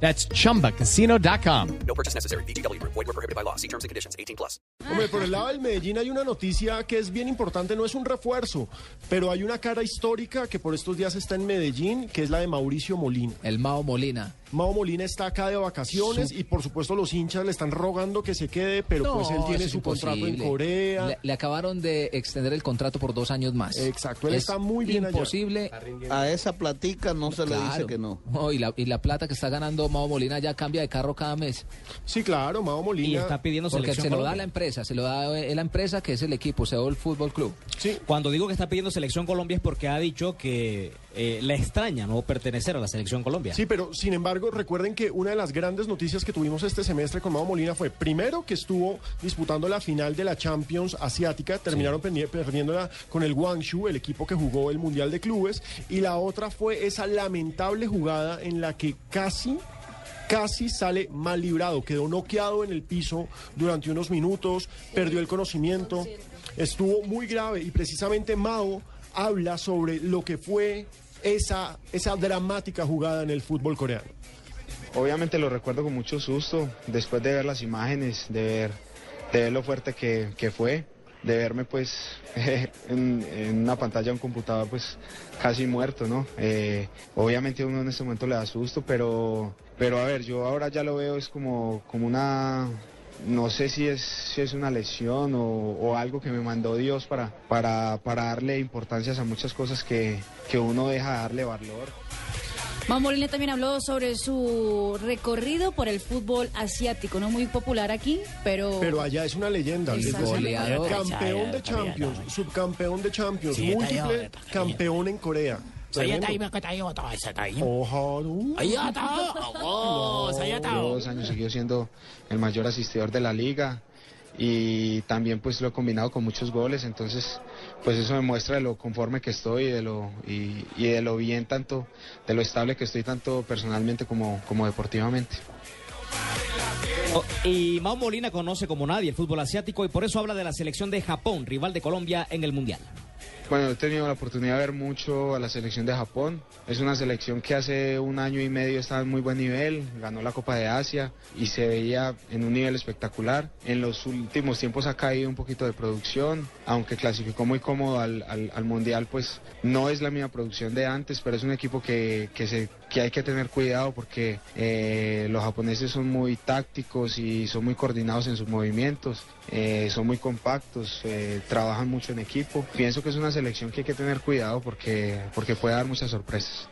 That's chumbacasino.com. No purchase necessary. BGW. Void were prohibited by law. See terms and conditions. 18 plus. Hombre, por el lado del Medellín hay una noticia que es bien importante, no es un refuerzo, pero hay una cara histórica que por estos días está en Medellín, que es la de Mauricio Molina. El Mao Molina. Mao Molina está acá de vacaciones y por supuesto los hinchas le están rogando que se quede, pero pues él tiene su contrato en imposible. Corea. Le, le acabaron de extender el contrato por dos años más. Exacto, él Es está muy bien allá. imposible. A esa platica no se le dice que no. y, la, y la plata que está ganando Mao Molina ya cambia de carro cada mes. Sí, claro, Mao Y Molina. está pidiendo Porque selección se lo da la empresa, se lo da eh, la empresa que es el equipo, Seúl Fútbol Club. Sí, Cuando digo que está pidiendo selección Colombia es porque ha dicho que eh, le extraña no pertenecer a la selección Colombia. Sí, pero sin embargo, recuerden que una de las grandes noticias que tuvimos este semestre con Mao Molina fue, primero, que estuvo disputando la final de la Champions Asiática, terminaron perdi- perdiéndola con el Guangzhou, el equipo que jugó el Mundial de Clubes, y la otra fue esa lamentable jugada en la que casi casi sale mal librado, quedó noqueado en el piso durante unos minutos, perdió el conocimiento, estuvo muy grave y precisamente Mao habla sobre lo que fue esa, esa dramática jugada en el fútbol coreano. Obviamente lo recuerdo con mucho susto, después de ver las imágenes, de ver, de ver lo fuerte que, que fue, de verme pues en, una pantalla de un computador pues casi muerto, ¿no? Eh, obviamente uno en este momento le da susto, pero, pero a ver, yo ahora ya lo veo es como, como una, no sé si es, si es una lesión o, o algo que me mandó Dios para, para, para darle importancia a muchas cosas que, que uno deja de darle valor. Molina también habló sobre su recorrido por el fútbol asiático, no muy popular aquí, pero... Pero allá es una leyenda. Goleador. Campeón de Champions, subcampeón de Champions, múltiple campeón en Corea. Dos años seguido siendo el mayor asistidor de la liga y también pues lo he combinado con muchos goles, entonces pues eso me muestra de lo conforme que estoy y de lo, y, y de lo bien tanto, de lo estable que estoy tanto personalmente como, como deportivamente. Oh, Y Mao Molina conoce como nadie el fútbol asiático y por eso habla de la selección de Japón, rival de Colombia en el Mundial. Bueno, he tenido la oportunidad de ver mucho a la selección de Japón. Es una selección que hace un año y medio estaba en muy buen nivel, ganó la Copa de Asia y se veía en un nivel espectacular. En los últimos tiempos ha caído un poquito de producción, aunque clasificó muy cómodo al, al- al Mundial, pues no es la misma producción de antes, pero es un equipo que, que, se, que hay que tener cuidado porque eh, los japoneses son muy tácticos y son muy coordinados en sus movimientos, eh, son muy compactos, eh, trabajan mucho en equipo. Pienso que es una selección que hay que tener cuidado porque, porque puede dar muchas sorpresas.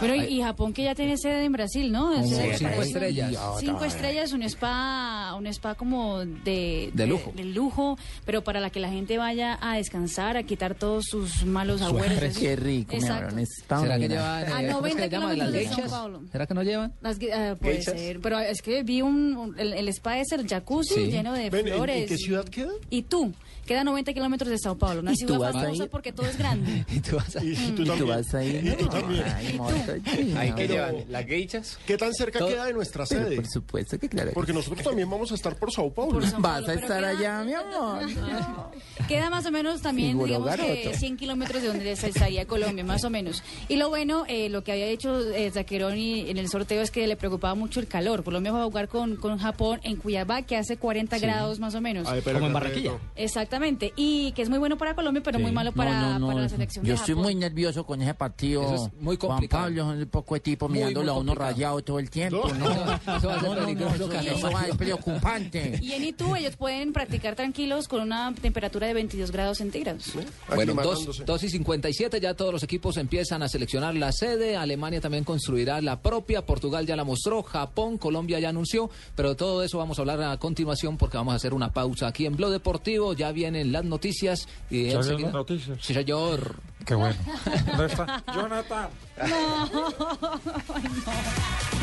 Bueno, y, y Japón que ya tiene sede en Brasil, ¿no? Es- es- cinco es- estrellas. Cinco estrellas, un spa, un spa como de, De lujo. de lujo, pero para la que la gente vaya a descansar, a quitar todos sus malos agüeros. Qué rico, mi Exacto. amor, está ¿Será que llevan? A eh, ¿cómo es 90 que le llaman? ¿Las kilómetros de Sao? Paulo. ¿Será que no llevan? Las ah, puede ¿Gechas? ser, pero es que vi un, un- el, el spa es el jacuzzi Sí. lleno de Ven, ¿en- flores. ¿En qué ciudad queda? Y tú, queda a 90 kilómetros de Sao Paulo, una ¿Y ciudad famosa porque todo es grande. Y tú vas a- Y, y tú ¿Y también. tú vas a ir? Y tú también. Ay, amor, estoy Ahí que llevan las geichas. ¿Qué tan cerca Todo- queda de nuestra sede? por supuesto que claro. que Porque nosotros también vamos a estar por Sao Paulo. Por Sao Vas a estar queda- allá, mi amor. Queda más o menos también, digamos que garoto. 100 kilómetros de donde se estaría Colombia, más o menos. Y lo bueno, eh, lo que había hecho eh, Zaccheroni en el sorteo es que le preocupaba mucho el calor. Colombia va a jugar con, con Japón en Cuiabá, que hace 40 grados más o menos. Ay, pero Como en Barranquilla. Exactamente. Y que es muy bueno para Colombia, pero muy malo para, no, no, para la selección Yo de estoy Japón. muy nervioso con ese partido. Eso es muy Juan complicado. Pablo un poco de tipo Muy, mirándolo muy a uno rayado todo el tiempo, No. ¿no? Eso va a ser No, no, no, peligroso, eso- eso Mario. es preocupante. Y en Itu ellos pueden practicar tranquilos con una temperatura de 22 grados centígrados. Bueno, Aclimatándose. 2 y 57, ya todos los equipos empiezan a seleccionar la sede. Alemania también construirá la propia. Portugal ya la mostró. Japón, Colombia ya anunció. Pero de todo eso vamos a hablar a continuación porque vamos a hacer una pausa aquí en Blog Deportivo. Ya vienen las noticias. Y ¿Ya vienen enseguida- las noticias? Sí, señor. Qué bueno. ¿Dónde está? Jonathan. No, ay, no.